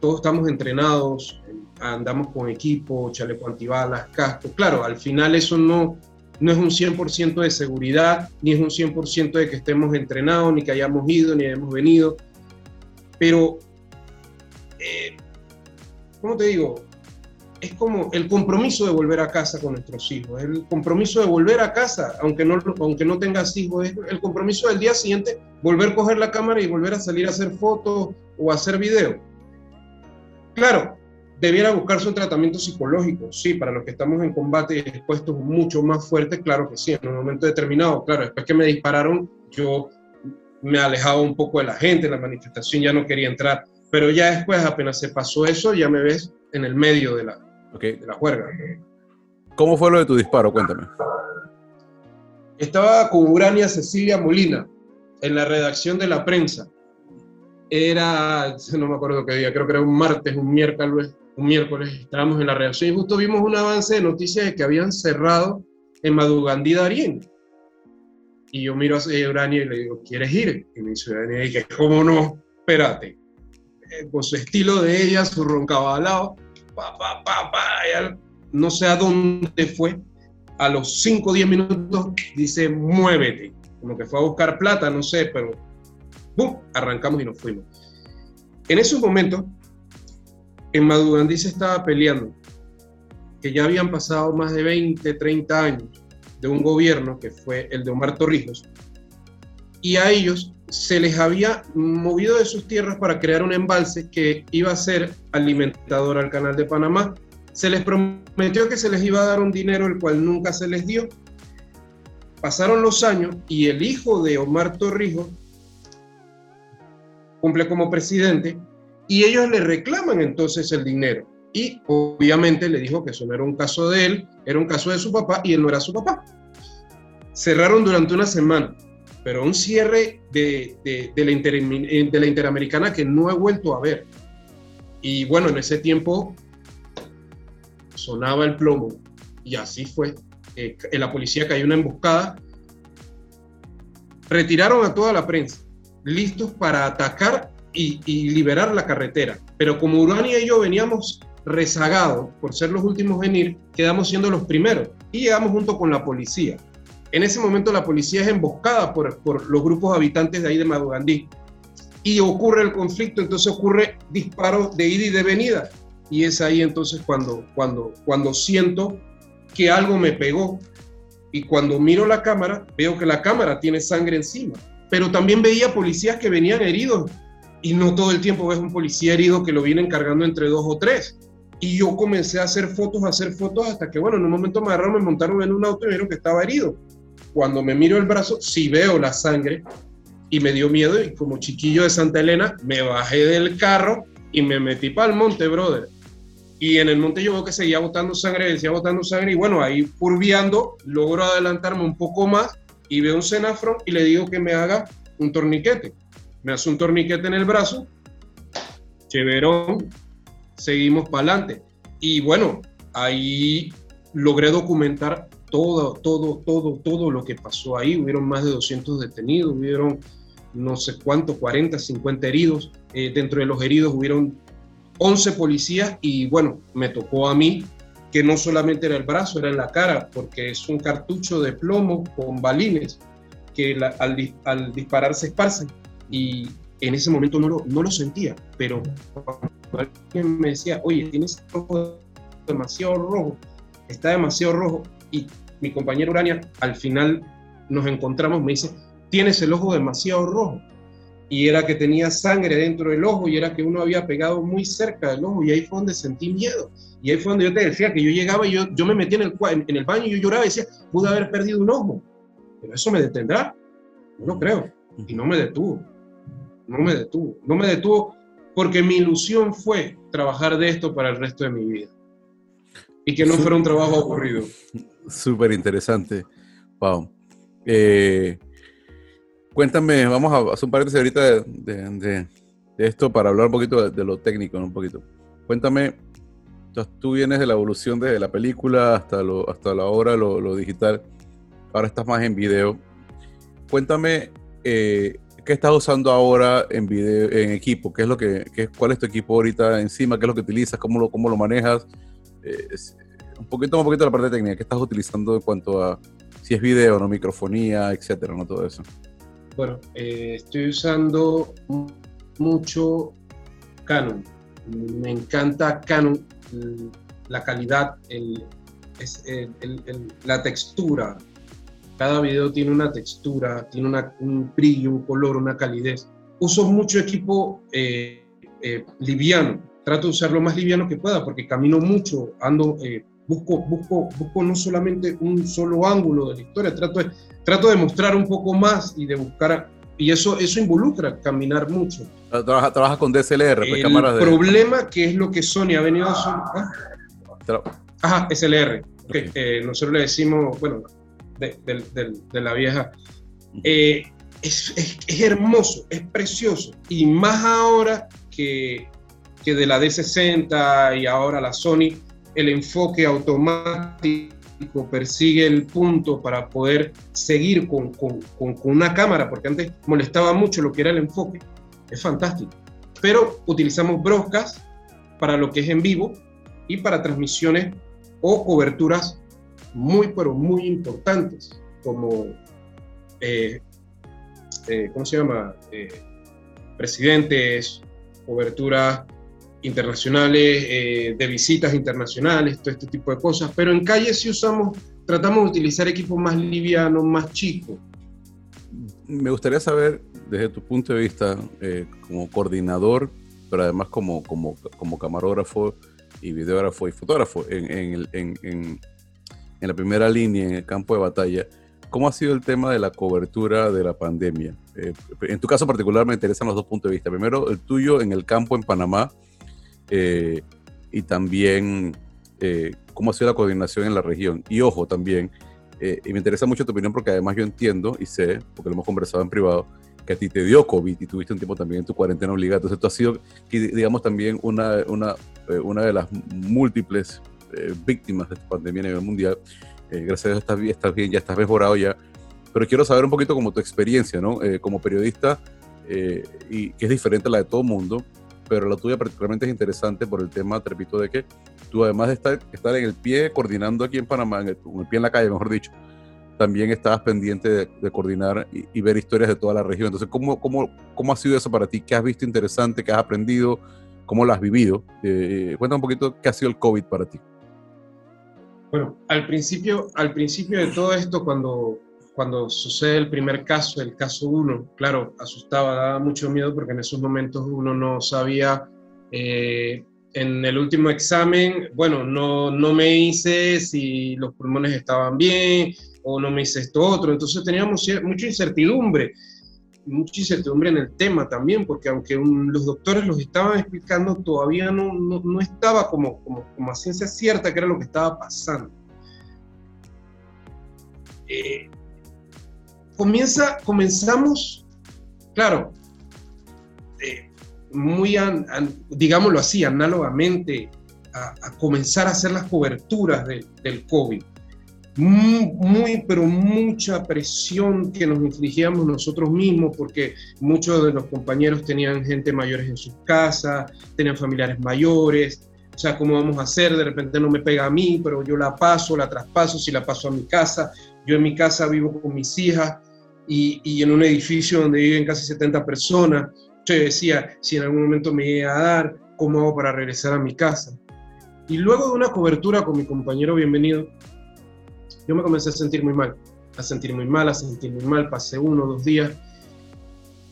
Todos estamos entrenados, andamos con equipo, chaleco antibalas, casco. Claro, al final eso no, no es un 100% de seguridad, ni es un 100% de que estemos entrenados, ni que hayamos ido, ni hayamos venido. Pero, eh, ¿cómo te digo? es como el compromiso de volver a casa con nuestros hijos, el compromiso de volver a casa, aunque no, aunque no tengas hijos, es el compromiso del día siguiente, volver a coger la cámara y volver a salir a hacer fotos o a hacer video. Claro, debiera buscarse un tratamiento psicológico, sí, para los que estamos en combate y expuestos mucho más fuerte, claro que sí, en un momento determinado, claro, después que me dispararon, yo me alejaba un poco de la gente, la manifestación ya no quería entrar, pero ya después, apenas se pasó eso, ya me ves en el medio de la, de la juerga.
¿Cómo fue lo de tu disparo? Cuéntame.
Estaba con Urania Cecilia Molina en la redacción de la prensa. Era, no me acuerdo qué día, creo que era un martes, un miércoles, un miércoles, estábamos en la redacción y justo vimos un avance de noticias de que habían cerrado en Madugandí Darien. Y yo miro a Urania y le digo, ¿quieres ir? Y me dice Urania, ¿cómo no? Espérate. Eh, con su estilo de ella, su roncabalao, no sé a dónde fue, a los 5 o 10 minutos dice, muévete, como que fue a buscar plata, no sé, pero ¡bum! arrancamos y nos fuimos. En esos momentos, en Madugandí se estaba peleando, que ya habían pasado más de 20, 30 años de un gobierno que fue el de Omar Torrijos, y a ellos se les había movido de sus tierras para crear un embalse que iba a ser alimentador al canal de Panamá. Se les prometió que se les iba a dar un dinero el cual nunca se les dio. Pasaron los años y el hijo de Omar Torrijos cumple como presidente y ellos le reclaman entonces el dinero. Y obviamente le dijo que eso no era un caso de él, era un caso de su papá y él no era su papá. Cerraron durante una semana pero un cierre de, de, la de, la Interamericana que no he vuelto a ver. Y bueno, en ese tiempo sonaba el plomo y así fue. Eh, la policía cayó una emboscada. Retiraron a toda la prensa, listos para atacar y, y liberar la carretera. Pero como Urania y yo veníamos rezagados por ser los últimos en ir, quedamos siendo los primeros y llegamos junto con la policía. En ese momento la policía es emboscada por, por los grupos habitantes de ahí de Madugandí y ocurre el conflicto, entonces ocurre disparo de ida y de venida. Y es ahí entonces cuando, cuando, cuando siento que algo me pegó. Y cuando miro la cámara, veo que la cámara tiene sangre encima. Pero también veía policías que venían heridos. Y no todo el tiempo ves un policía herido que lo vienen cargando entre dos o tres. Y yo comencé a hacer fotos, a hacer fotos, hasta que, bueno, en un momento me agarraron, me montaron en un auto y me dijeron que estaba herido. Cuando me miro el brazo, sí veo la sangre y me dio miedo y como chiquillo de Santa Elena me bajé del carro y me metí para el monte, brother. Y en el monte yo veo que seguía botando sangre, decía botando sangre y bueno, ahí curviando logro adelantarme un poco más y veo un cenafro y le digo que me haga un torniquete. Me hace un torniquete en el brazo, chéverón, seguimos para adelante. Y bueno, ahí logré documentar todo, todo, todo, todo lo que pasó ahí. Hubieron más de 200 detenidos, hubieron no sé cuánto, 40, 50 heridos. Eh, dentro de los heridos hubieron 11 policías y bueno, me tocó a mí que no solamente era el brazo, era en la cara, porque es un cartucho de plomo con balines que al, al, disparar esparcen. Y en ese momento no lo, no lo sentía, pero cuando alguien me decía, oye, tienes ojo demasiado rojo, está demasiado rojo, y mi compañero Urania al final nos encontramos, me dice, tienes el ojo demasiado rojo. Y era que tenía sangre dentro del ojo y era que uno había pegado muy cerca del ojo y ahí fue donde sentí miedo. Y ahí fue donde yo te decía que yo llegaba y yo, yo me metía en el, en el baño y yo lloraba y decía, pude haber perdido un ojo. Pero eso me detendrá. No lo creo. Y no me detuvo. No me detuvo. No me detuvo porque mi ilusión fue trabajar de esto para el resto de mi vida. Y que no fuera un trabajo aburrido.
Súper interesante. Wow. Eh, cuéntame, vamos a hacer un paréntesis ahorita de, de, esto para hablar un poquito de, lo técnico, un poquito. Cuéntame, tú vienes de la evolución desde la película hasta, lo, hasta la hora, lo, lo digital. Ahora estás más en video. Cuéntame, eh, ¿qué estás usando ahora en video, en equipo? ¿Qué es lo que, qué, ¿Cuál es tu equipo ahorita encima? ¿Qué es lo que utilizas? ¿Cómo lo, cómo lo manejas? Eh, un poquito, un poquito la parte técnica. ¿Qué estás utilizando en cuanto a si es video, no microfonía, etcétera, no todo eso?
Bueno, eh, estoy usando mucho Canon. Me encanta Canon, la calidad, el, la textura, cada video tiene una textura, tiene un brillo, un color, una calidez. Uso mucho equipo eh, eh, liviano. Trato de usar lo más liviano que pueda porque camino mucho, ando, eh, busco, busco, busco no solamente un solo ángulo de la historia, trato de, trato de mostrar un poco más y de buscar y eso, eso involucra caminar mucho.
Trabaja, trabaja con DSLR,
pues, el cámaras de... problema que es lo que Sony ha venido a... ¿ah? Ajá, SLR. nosotros le decimos, bueno, de, la vieja. Eh, es, hermoso, es precioso. Y más ahora que, que de la D60 y ahora la Sony, el enfoque automático persigue el punto para poder seguir con, con, con, una cámara, porque antes molestaba mucho lo que era el enfoque. Es fantástico. Pero utilizamos broscas para lo que es en vivo y para transmisiones o coberturas muy, pero muy importantes, como, eh, eh, ¿cómo se llama? Eh, presidentes, coberturas internacionales, de visitas internacionales, todo este tipo de cosas, pero en calle sí usamos, tratamos de utilizar equipos más livianos, más chicos.
Me gustaría saber, desde tu punto de vista, como coordinador, pero además como, como, como camarógrafo y videógrafo y fotógrafo en, en, en, en la primera línea, en el campo de batalla, ¿cómo ha sido el tema de la cobertura de la pandemia? Eh, en tu caso particular me interesan los dos puntos de vista. Primero, el tuyo en el campo en Panamá eh, y también eh, cómo ha sido la coordinación en la región. Y ojo también, y me interesa mucho tu opinión porque además yo entiendo y sé, porque lo hemos conversado en privado, que a ti te dio COVID y tuviste un tiempo también en tu cuarentena obligada. Entonces tú has sido, digamos, también una, una, una de las múltiples eh, víctimas de esta pandemia a nivel mundial. Eh, gracias a Dios estás, estás, bien, ya estás mejorado ya. Pero quiero saber un poquito como tu experiencia, ¿no? Eh, como periodista, y que es diferente a la de todo el mundo, pero la tuya particularmente es interesante por el tema, te repito, de que tú además de estar, estar en el pie coordinando aquí en Panamá, en el, pie en la calle, mejor dicho, también estabas pendiente de, coordinar y, ver historias de toda la región. Entonces, ¿cómo, cómo, ¿cómo ha sido eso para ti? ¿Qué has visto interesante? ¿Qué has aprendido? ¿Cómo lo has vivido? cuéntame un poquito qué ha sido el COVID para ti.
Bueno, al principio, al principio de todo esto, cuando, cuando sucede el primer caso, el caso 1, claro, asustaba, daba mucho miedo porque en esos momentos uno no sabía, eh, en el último examen, bueno, no, no me hice si los pulmones estaban bien o no me hice esto otro, entonces teníamos mucha incertidumbre mucha incertidumbre en el tema también, porque aunque los doctores los estaban explicando, todavía no, no, estaba como, como, como, ciencia cierta que era lo que estaba pasando. Eh, comienza, comenzamos, claro, muy, digámoslo así, análogamente a, comenzar a hacer las coberturas del COVID. Muy, pero mucha presión que nos infligíamos nosotros mismos, porque muchos de los compañeros tenían gente mayores en sus casas, tenían familiares mayores, o sea, ¿cómo vamos a hacer? De repente no me pega a mí, pero yo la paso, la traspaso, si la paso a mi casa. Yo en mi casa vivo con mis hijas y, y en un edificio donde viven casi 70 personas. Yo decía, si en algún momento me iba a dar, ¿cómo hago para regresar a mi casa? Y luego de una cobertura con mi compañero Bienvenido, yo me comencé a sentir muy mal, a sentir muy mal, a sentir muy mal. Pasé uno dos días,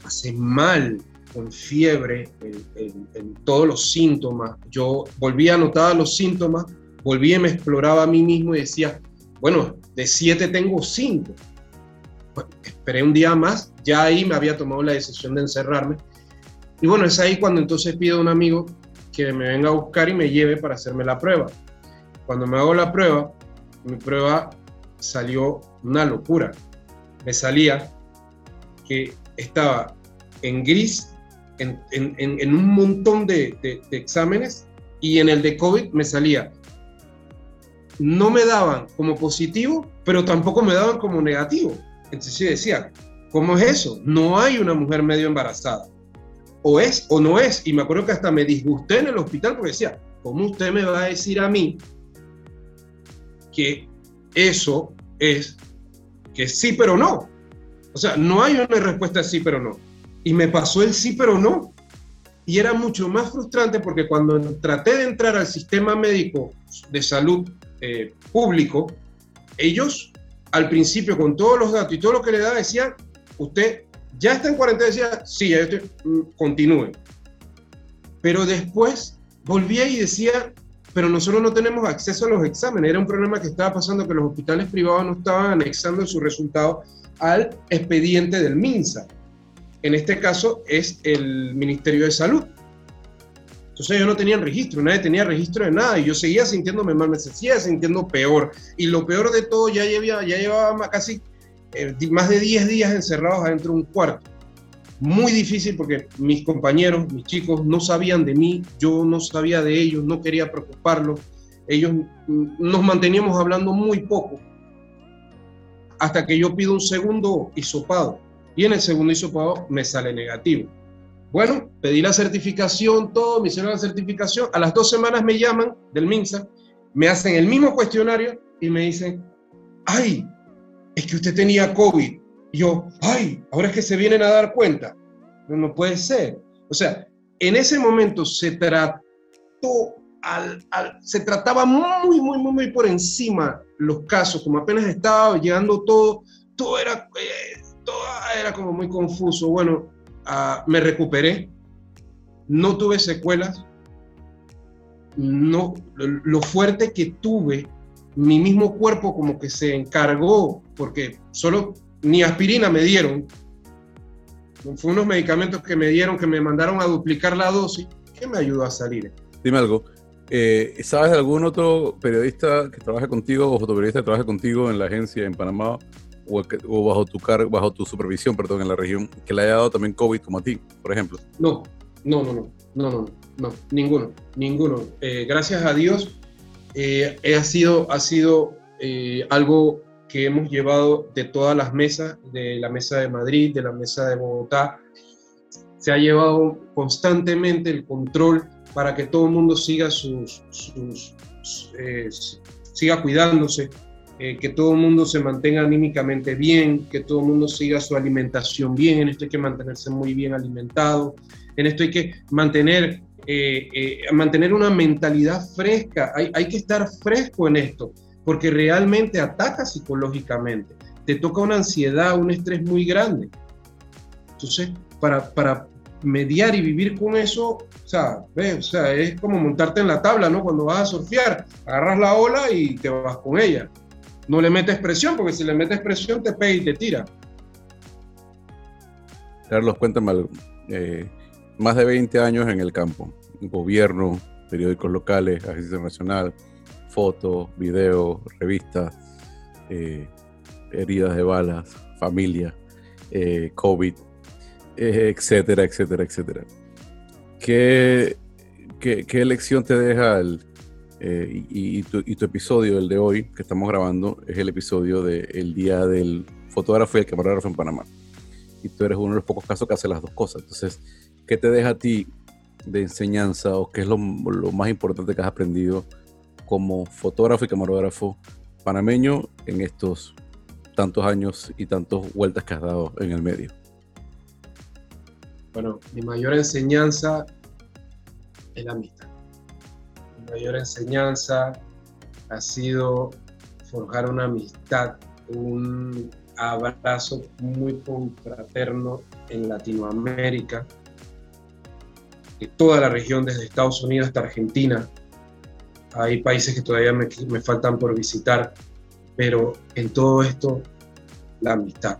pasé mal, con fiebre, en, todos los síntomas. Yo volví a notar los síntomas, volví y me exploraba a mí mismo y decía, bueno, de siete tengo cinco. esperé un día más, ya ahí me había tomado la decisión de encerrarme. Y bueno, es ahí cuando entonces pido a un amigo que me venga a buscar y me lleve para hacerme la prueba. Cuando me hago la prueba, mi prueba salió una locura. Me salía que estaba en gris en, un montón de, exámenes y en el de COVID me salía. No me daban como positivo, pero tampoco me daban como negativo. Entonces yo decía, ¿cómo es eso? No hay una mujer medio embarazada. O es o no es. Y me acuerdo que hasta me disgusté en el hospital porque decía, ¿cómo usted me va a decir a mí que eso es que sí pero no. O sea, no hay una respuesta sí pero no. Y me pasó el sí pero no. Y era mucho más frustrante porque cuando traté de entrar al sistema médico de salud eh, público, ellos al principio con todos los datos y todo lo que le daba decían, usted ya está en cuarentena, decía, sí, ya mm, continúe. Pero después volvía y decía, pero nosotros no tenemos acceso a los exámenes. Era un problema que estaba pasando que los hospitales privados no estaban anexando su resultado al expediente del MINSA. En este caso es el Ministerio de Salud. Entonces ellos no tenían registro, nadie tenía registro de nada y yo seguía sintiéndome mal, me seguía sintiendo peor. Y lo peor de todo, ya llevaba, ya llevaba casi eh, más de 10 días encerrados adentro de un cuarto muy difícil porque mis compañeros, mis chicos no sabían de mí, yo no sabía de ellos, no quería preocuparlos, ellos mm, nos manteníamos hablando muy poco hasta que yo pido un segundo hisopado y en el segundo hisopado me sale negativo. Bueno, pedí la certificación, todo, me hicieron la certificación, a las dos semanas me llaman del MINSA, me hacen el mismo cuestionario y me dicen, ay, es que usted tenía COVID yo, ay, ahora es que se vienen a dar cuenta. No, puede ser. O sea, en ese momento se trató, al, se trataba muy, muy, muy, muy por encima los casos, como apenas estaba llegando todo, todo era, eh, todo era como muy confuso. Bueno, ah, me recuperé, no tuve secuelas, no, lo fuerte que tuve, mi mismo cuerpo como que se encargó, porque solo ni aspirina me dieron. Fue unos medicamentos que me dieron, que me mandaron a duplicar la dosis, que me ayudó a salir.
Dime algo. Eh, ¿Sabes de algún otro periodista que trabaje contigo o fotoperiodista que trabaje contigo en la agencia en Panamá o, bajo tu bajo tu supervisión, perdón, en la región que le haya dado también COVID como a ti, por ejemplo?
No, no, no, no, no, no, no, ninguno, ninguno. Eh, gracias a Dios eh, ha sido, ha sido algo que hemos llevado de todas las mesas, de la mesa de Madrid, de la mesa de Bogotá. Se ha llevado constantemente el control para que todo el mundo siga sus, eh, siga cuidándose, eh, que todo el mundo se mantenga anímicamente bien, que todo el mundo siga su alimentación bien. En esto hay que mantenerse muy bien alimentado. En esto hay que mantener, eh, mantener una mentalidad fresca. Hay, hay que estar fresco en esto porque realmente ataca psicológicamente, te toca una ansiedad, un estrés muy grande. Entonces, para, para mediar y vivir con eso, o sea, o sea, es como montarte en la tabla, ¿no? Cuando vas a surfear, agarras la ola y te vas con ella. No le metes presión, porque si le metes presión te pega y te tira.
Carlos, cuéntame algo. Eh, más de 20 años en el campo, gobierno, periódicos locales, agencia nacional, fotos, videos, revistas, eh, heridas de balas, familia, eh, COVID, eh, etcétera, etcétera, etcétera. ¿qué, qué, lección te deja el, y, tu, y, tu, episodio, el de hoy, que estamos grabando, es el episodio del día del fotógrafo y el camarógrafo en Panamá. Y tú eres uno de los pocos casos que hace las dos cosas. Entonces, ¿qué te deja a ti de enseñanza o qué es lo más importante que has aprendido como fotógrafo y camarógrafo panameño en estos tantos años y tantas vueltas que has dado en el medio?
Bueno, mi mayor enseñanza es la amistad. Mi mayor enseñanza ha sido forjar una amistad, un abrazo muy confraterno en Latinoamérica, en toda la región, desde Estados Unidos hasta Argentina. Hay países que todavía me, me faltan por visitar, pero en todo esto, la amistad.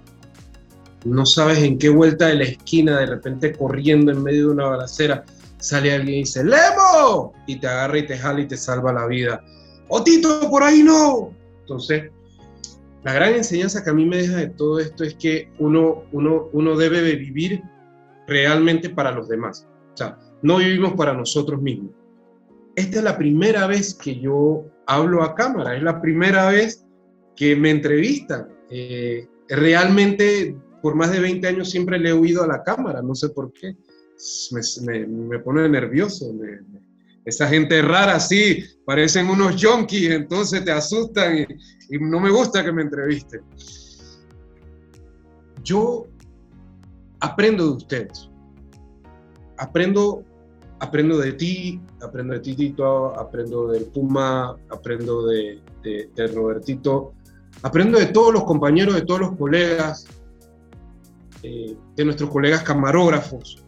No sabes en qué vuelta de la esquina, de repente corriendo en medio de una balacera, sale alguien y dice, ¡Lemo! Y te agarra y te jala y te salva la vida. ¡Otito, por ahí no! Entonces, la gran enseñanza que a mí me deja de todo esto es que uno, uno, uno debe de vivir realmente para los demás. O sea, no vivimos para nosotros mismos. Esta es la primera vez que yo hablo a cámara, es la primera vez que me entrevistan. Eh, realmente, por más de 20 años siempre le he oído a la cámara, no sé por qué. Me, me, pone nervioso. esa gente rara, sí, parecen unos junkies, entonces te asustan y, y no me gusta que me entrevisten. Yo aprendo de ustedes. Aprendo, aprendo de ti, aprendo de Titito, aprendo del Puma, aprendo de, de, Robertito, aprendo de todos los compañeros, de todos los colegas, eh, de nuestros colegas camarógrafos.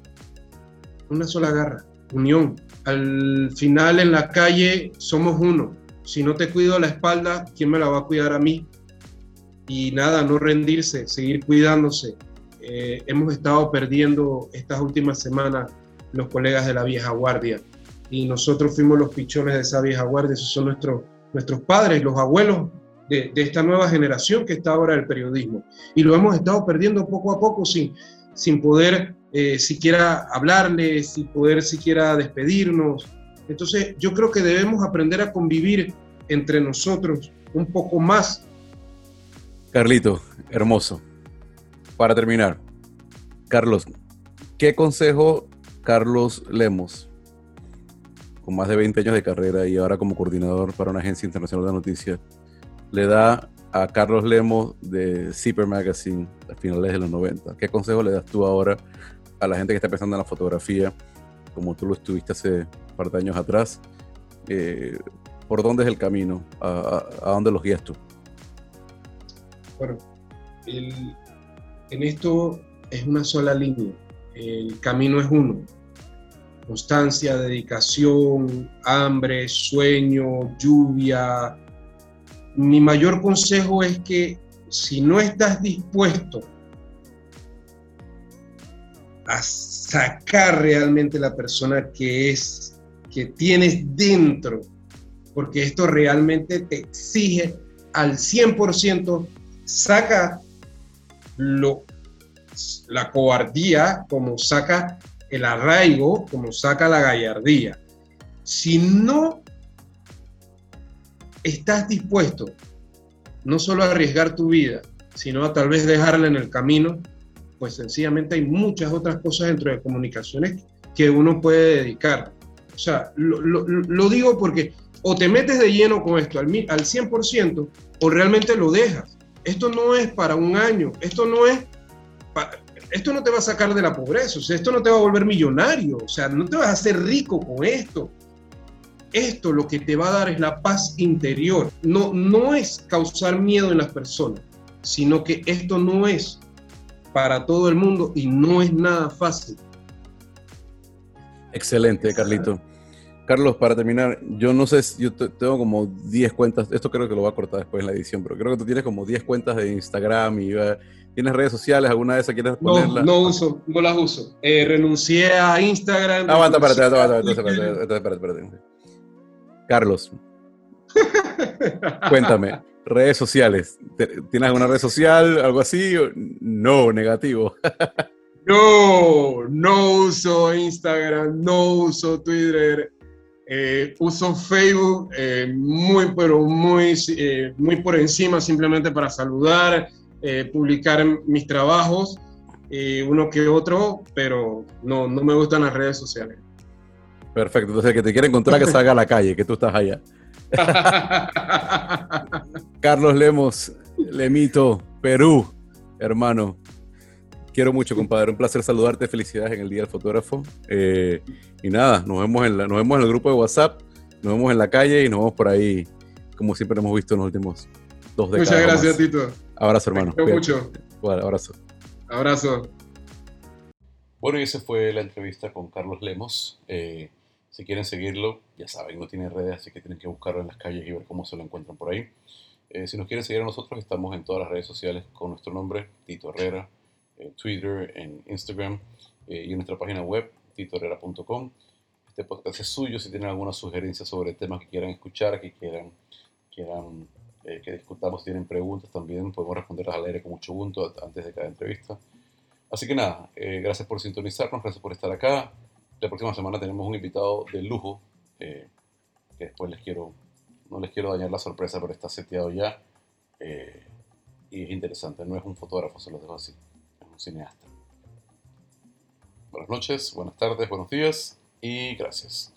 Una sola garra, unión. Al final en la calle somos uno si no te cuido la espalda, ¿quién me la va a cuidar a mí? Y nada, no rendirse, seguir cuidándose. Eh, hemos estado perdiendo estas últimas semanas los colegas de la vieja guardia y nosotros fuimos los pichones de esa vieja guardia, esos son nuestros, nuestros padres, los abuelos de, esta nueva generación que está ahora el periodismo. Y lo hemos estado perdiendo poco a poco sin, sin poder eh, siquiera hablarles, sin poder siquiera despedirnos. Entonces yo creo que debemos aprender a convivir entre nosotros un poco más.
Carlito, hermoso. Para terminar, Carlos, ¿qué consejo Carlos Lemos, con más de 20 años de carrera y ahora como coordinador para una agencia internacional de noticias, le da a Carlos Lemos de Zipper Magazine a finales de los 90? ¿Qué consejo le das tú ahora a la gente que está pensando en la fotografía, como tú lo estuviste hace un par de años atrás? Eh, ¿Por dónde es el camino? ¿A, dónde los guías tú?
Bueno, en esto es una sola línea. El camino es uno. Constancia, dedicación, hambre, sueño, lluvia. Mi mayor consejo es que si no estás dispuesto a sacar realmente la persona que es, que tienes dentro, porque esto realmente te exige al 100%, saca lo, la cobardía, como saca el arraigo, como saca la gallardía. Si no estás dispuesto no solo a arriesgar tu vida, sino a tal vez dejarla en el camino, pues sencillamente hay muchas otras cosas dentro de comunicaciones que uno puede dedicar. O sea, lo, lo digo porque o te metes de lleno con esto al, al 100% o realmente lo dejas. Esto no es para un año, esto no es, esto no te va a sacar de la pobreza, o sea, esto no te va a volver millonario, o sea, no te vas a hacer rico con esto. Esto lo que te va a dar es la paz interior. No, no es causar miedo en las personas, sino que esto no es para todo el mundo y no es nada fácil.
Excelente, Carlito. Carlos, para terminar, yo no sé, yo tengo como 10 cuentas, esto creo que lo voy a cortar después en la edición, pero creo que tú tienes como 10 cuentas de Instagram y tienes redes sociales, ¿alguna de esas quieres
ponerlas? No, no uso, no las uso. Eh, renuncié a Instagram.
Ah, aguanta, espérate, espérate, espérate, espérate, espérate. Carlos, cuéntame, redes sociales, ¿tienes alguna red social, algo así? No, negativo.
No, no uso Instagram, no uso Twitter, eh, uso Facebook eh, muy, pero muy, eh, muy por encima, simplemente para saludar, publicar mis trabajos, uno que otro, pero no, no me gustan las redes sociales.
Perfecto, entonces el que te quiere encontrar que salga a la calle, que tú estás allá. Carlos Lemos, Lemito, Perú, hermano. Quiero mucho, compadre. Un placer saludarte. Felicidades en el Día del Fotógrafo. Eh, y nada, nos vemos, en la, nos vemos en el grupo de WhatsApp, nos vemos en la calle y nos vemos por ahí, como siempre hemos visto en los últimos dos décadas.
Muchas gracias, Tito.
Abrazo, hermano.
Te mucho.
Bueno, abrazo.
Abrazo.
Bueno, y esa fue la entrevista con Carlos Lemos. Eh, si quieren seguirlo, ya saben, no tiene redes, así que tienen que buscarlo en las calles y ver cómo se lo encuentran por ahí. Eh, si nos quieren seguir a nosotros, estamos en todas las redes sociales con nuestro nombre, Tito Herrera, en Twitter, en Instagram eh, y en nuestra página web, titoherrera.com. Este podcast es suyo. Si tienen alguna sugerencia sobre temas que quieran escuchar, que quieran, quieran eh, que discutamos, tienen preguntas también, podemos responderlas al aire con mucho gusto antes de cada entrevista. Así que nada, gracias por sintonizarnos, gracias por estar acá. La próxima semana tenemos un invitado de lujo que después les quiero no les quiero dañar la sorpresa, pero está seteado ya. Eh, y es interesante, no es un fotógrafo, se lo dejo así, cineasta. Buenas noches, buenas tardes, buenos días y gracias.